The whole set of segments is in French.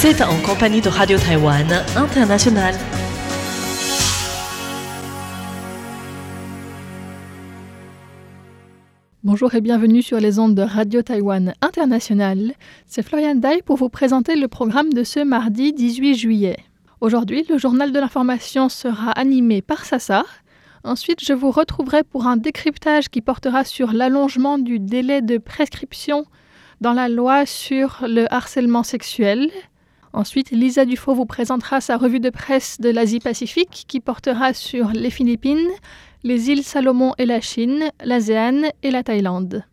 Vous êtes en compagnie de Radio Taïwan International. Bonjour et bienvenue sur les ondes de Radio Taïwan International. C'est Florian Dai pour vous présenter le programme de ce mardi 18 juillet. Aujourd'hui, le journal de l'information sera animé par Sassa. Ensuite, je vous retrouverai pour un décryptage qui portera sur l'allongement du délai de prescription dans la loi sur le harcèlement sexuel. Ensuite, Lisa Dufaux vous présentera sa revue de presse de l'Asie-Pacifique qui portera sur les Philippines, les îles Salomon et la Chine, l'ASEAN et la Thaïlande.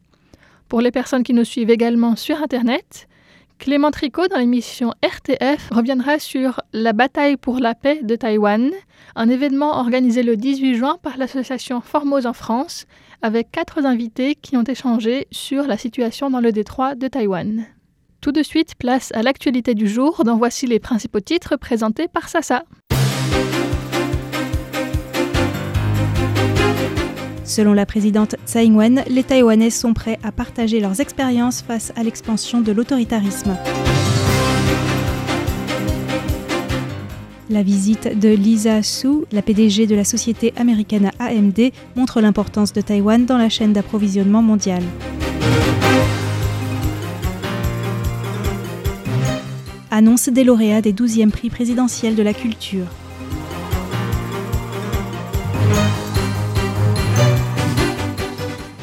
Pour les personnes qui nous suivent également sur Internet, Clément Tricot dans l'émission RTF reviendra sur la bataille pour la paix de Taïwan, un événement organisé le 18 juin par l'association Formose en France, avec quatre invités qui ont échangé sur la situation dans le détroit de Taïwan. Tout de suite, place à l'actualité du jour, dont voici les principaux titres présentés par Sasa. Selon la présidente Tsai Ing-wen, les Taïwanais sont prêts à partager leurs expériences face à l'expansion de l'autoritarisme. La visite de Lisa Su, la PDG de la société américaine AMD, montre l'importance de Taïwan dans la chaîne d'approvisionnement mondiale. Annonce des lauréats des 12e prix présidentiels de la culture.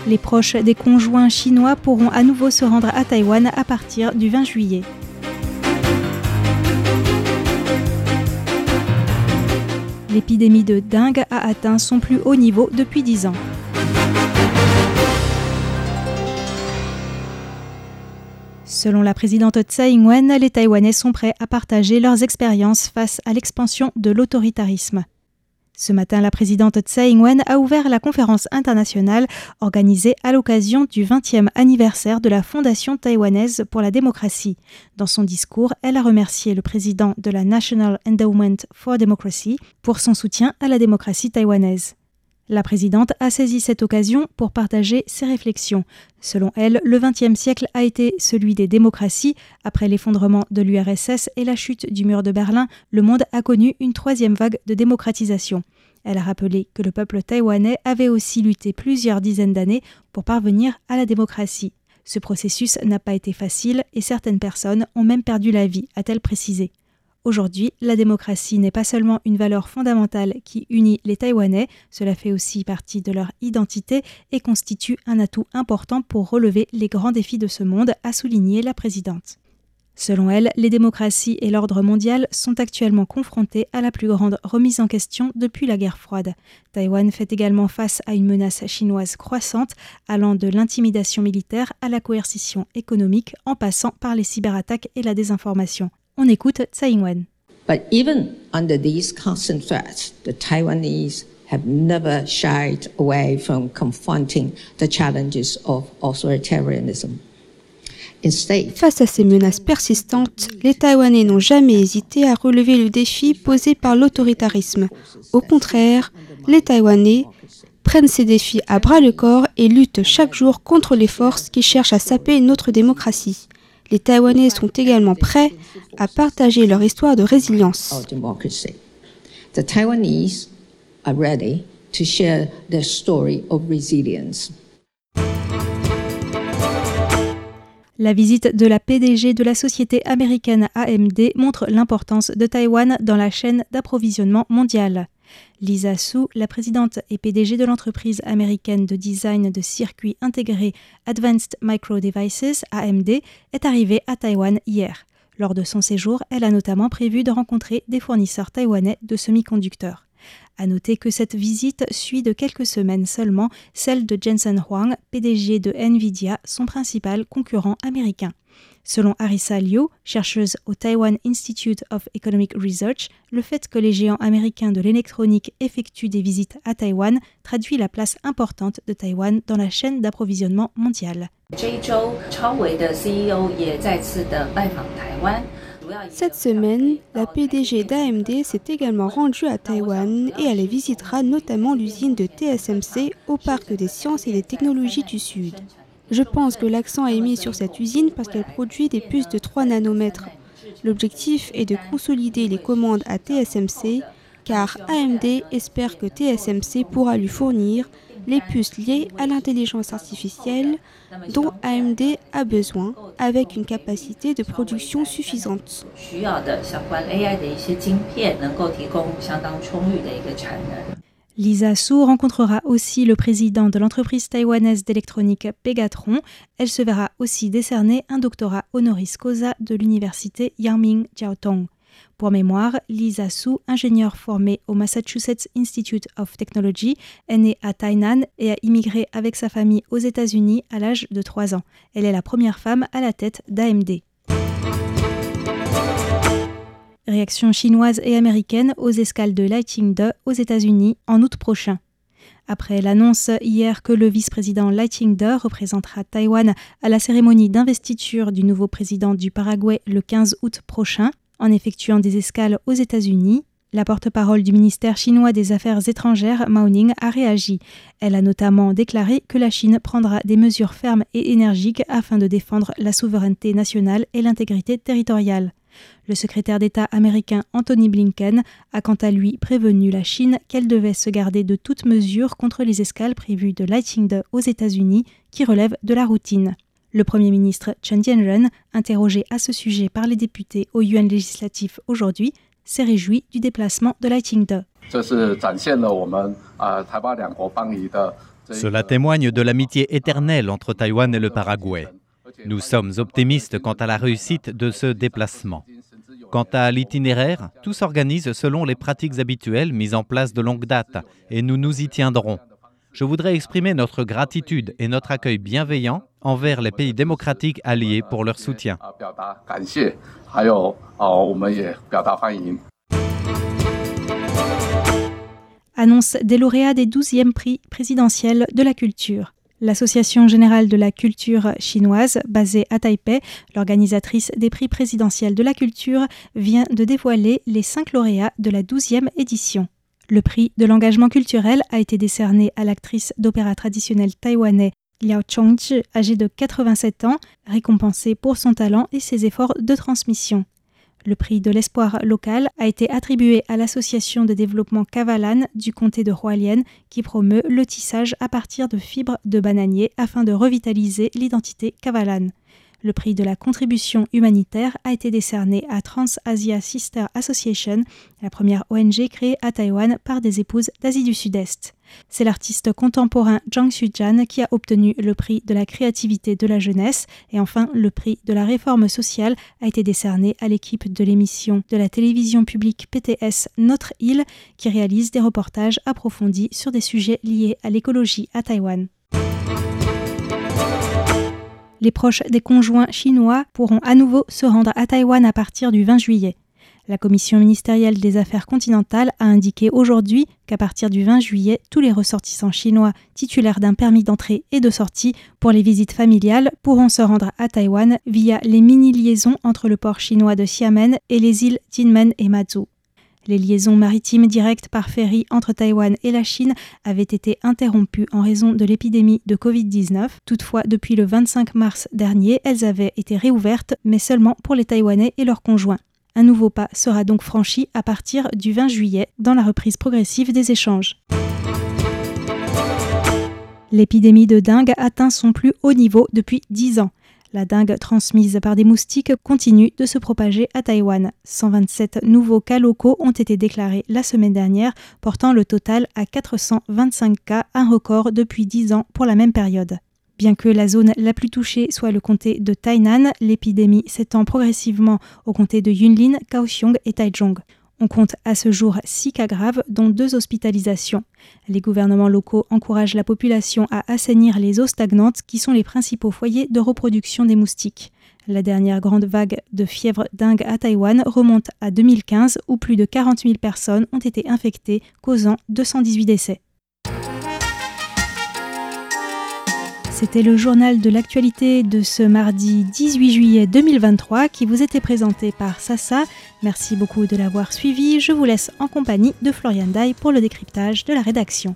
Les proches des conjoints chinois pourront à nouveau se rendre à Taïwan à partir du 20 juillet. L'épidémie de dengue a atteint son plus haut niveau depuis 10 ans. Selon la présidente Tsai Ing-wen, les Taïwanais sont prêts à partager leurs expériences face à l'expansion de l'autoritarisme. Ce matin, la présidente Tsai Ing-wen a ouvert la conférence internationale organisée à l'occasion du 20e anniversaire de la Fondation taïwanaise pour la démocratie. Dans son discours, elle a remercié le président de la National Endowment for Democracy pour son soutien à la démocratie taïwanaise. La présidente a saisi cette occasion pour partager ses réflexions. Selon elle, le XXe siècle a été celui des démocraties. Après l'effondrement de l'URSS et la chute du mur de Berlin, le monde a connu une troisième vague de démocratisation. Elle a rappelé que le peuple taïwanais avait aussi lutté plusieurs dizaines d'années pour parvenir à la démocratie. Ce processus n'a pas été facile et certaines personnes ont même perdu la vie, a-t-elle précisé. Aujourd'hui, la démocratie n'est pas seulement une valeur fondamentale qui unit les Taïwanais, cela fait aussi partie de leur identité et constitue un atout important pour relever les grands défis de ce monde, a souligné la présidente. Selon elle, les démocraties et l'ordre mondial sont actuellement confrontés à la plus grande remise en question depuis la guerre froide. Taïwan fait également face à une menace chinoise croissante, allant de l'intimidation militaire à la coercition économique en passant par les cyberattaques et la désinformation. On écoute Tsai Ing-wen. But even under these constant threats, the Taiwanese have never shied away from confronting the challenges of authoritarianism. Face à ces menaces persistantes, les Taïwanais n'ont jamais hésité à relever le défi posé par l'autoritarisme. Au contraire, les Taïwanais prennent ces défis à bras le corps et luttent chaque jour contre les forces qui cherchent à saper notre démocratie. Les Taïwanais sont également prêts à partager leur histoire de résilience. The Taiwanese are ready to share their story of resilience. La visite de la PDG de la société américaine AMD montre l'importance de Taïwan dans la chaîne d'approvisionnement mondiale. Lisa Su, la présidente et PDG de l'entreprise américaine de design de circuits intégrés Advanced Micro Devices AMD, est arrivée à Taïwan hier. Lors de son séjour, elle a notamment prévu de rencontrer des fournisseurs taïwanais de semi-conducteurs. À noter que cette visite suit de quelques semaines seulement celle de Jensen Huang, PDG de Nvidia, son principal concurrent américain. Selon Arisa Liu, chercheuse au Taiwan Institute of Economic Research, le fait que les géants américains de l'électronique effectuent des visites à Taïwan traduit la place importante de Taïwan dans la chaîne d'approvisionnement mondiale. Cette semaine, la PDG d'AMD s'est également rendue à Taïwan et elle visitera notamment l'usine de TSMC au Parc des sciences et des technologies du Sud. Je pense que l'accent est mis sur cette usine parce qu'elle produit des puces de 3 nanomètres. L'objectif est de consolider les commandes à TSMC car AMD espère que TSMC pourra lui fournir les puces liées à l'intelligence artificielle dont AMD a besoin avec une capacité de production suffisante. Lisa Su rencontrera aussi le président de l'entreprise taïwanaise d'électronique Pegatron. Elle se verra aussi décerner un doctorat honoris causa de l'université Yangming Jiaotong. Pour mémoire, Lisa Su, ingénieure formée au Massachusetts Institute of Technology, est née à Tainan et a immigré avec sa famille aux États-Unis à l'âge de 3 ans. Elle est la première femme à la tête d'AMD. Réaction chinoise et américaine aux escales de Lighting 2 aux États-Unis en août prochain. Après l'annonce hier que le vice-président Lighting 2 représentera Taïwan à la cérémonie d'investiture du nouveau président du Paraguay le 15 août prochain, en effectuant des escales aux États-Unis, la porte-parole du ministère chinois des Affaires étrangères, Mao Ning, a réagi. Elle a notamment déclaré que la Chine prendra des mesures fermes et énergiques afin de défendre la souveraineté nationale et l'intégrité territoriale. Le secrétaire d'État américain Anthony Blinken a quant à lui prévenu la Chine qu'elle devait se garder de toute mesure contre les escales prévues de Lighting aux États-Unis qui relèvent de la routine. Le Premier ministre Chen Tianren, interrogé à ce sujet par les députés au yuan législatif aujourd'hui, s'est réjoui du déplacement de Ching-de. Cela témoigne de l'amitié éternelle entre Taïwan et le Paraguay. Nous sommes optimistes quant à la réussite de ce déplacement. Quant à l'itinéraire, tout s'organise selon les pratiques habituelles mises en place de longue date et nous nous y tiendrons. Je voudrais exprimer notre gratitude et notre accueil bienveillant envers les pays démocratiques alliés pour leur soutien. Annonce des lauréats des 12e prix présidentiels de la culture. L'Association générale de la culture chinoise, basée à Taipei, l'organisatrice des prix présidentiels de la culture, vient de dévoiler les cinq lauréats de la 12e édition. Le prix de l'engagement culturel a été décerné à l'actrice d'opéra traditionnel taïwanais Liao Chongzhi, âgée de 87 ans, récompensée pour son talent et ses efforts de transmission. Le prix de l'espoir local a été attribué à l'association de développement Kavalan du comté de Hualien qui promeut le tissage à partir de fibres de bananier afin de revitaliser l'identité Kavalan. Le prix de la contribution humanitaire a été décerné à Trans-Asia Sister Association, la première ONG créée à Taïwan par des épouses d'Asie du Sud-Est. C'est l'artiste contemporain Zhang Xujian qui a obtenu le prix de la créativité de la jeunesse et enfin le prix de la réforme sociale a été décerné à l'équipe de l'émission de la télévision publique PTS Notre Île qui réalise des reportages approfondis sur des sujets liés à l'écologie à Taïwan les proches des conjoints chinois pourront à nouveau se rendre à Taïwan à partir du 20 juillet. La Commission ministérielle des Affaires continentales a indiqué aujourd'hui qu'à partir du 20 juillet, tous les ressortissants chinois titulaires d'un permis d'entrée et de sortie pour les visites familiales pourront se rendre à Taïwan via les mini-liaisons entre le port chinois de Xiamen et les îles Jinmen et Matsu. Les liaisons maritimes directes par ferry entre Taïwan et la Chine avaient été interrompues en raison de l'épidémie de Covid-19. Toutefois, depuis le 25 mars dernier, elles avaient été réouvertes, mais seulement pour les Taïwanais et leurs conjoints. Un nouveau pas sera donc franchi à partir du 20 juillet dans la reprise progressive des échanges. L'épidémie de dengue atteint son plus haut niveau depuis 10 ans. La dengue transmise par des moustiques continue de se propager à Taïwan. 127 nouveaux cas locaux ont été déclarés la semaine dernière, portant le total à 425 cas, un record depuis 10 ans pour la même période. Bien que la zone la plus touchée soit le comté de Tainan, l'épidémie s'étend progressivement au comté de Yunlin, Kaohsiung et Taichung. On compte à ce jour six cas graves, dont deux hospitalisations. Les gouvernements locaux encouragent la population à assainir les eaux stagnantes qui sont les principaux foyers de reproduction des moustiques. La dernière grande vague de fièvre dingue à Taïwan remonte à 2015 où plus de 40 000 personnes ont été infectées, causant 218 décès. C'était le journal de l'actualité de ce mardi 18 juillet 2023 qui vous était présenté par Sassa. Merci beaucoup de l'avoir suivi. Je vous laisse en compagnie de Florian Day pour le décryptage de la rédaction.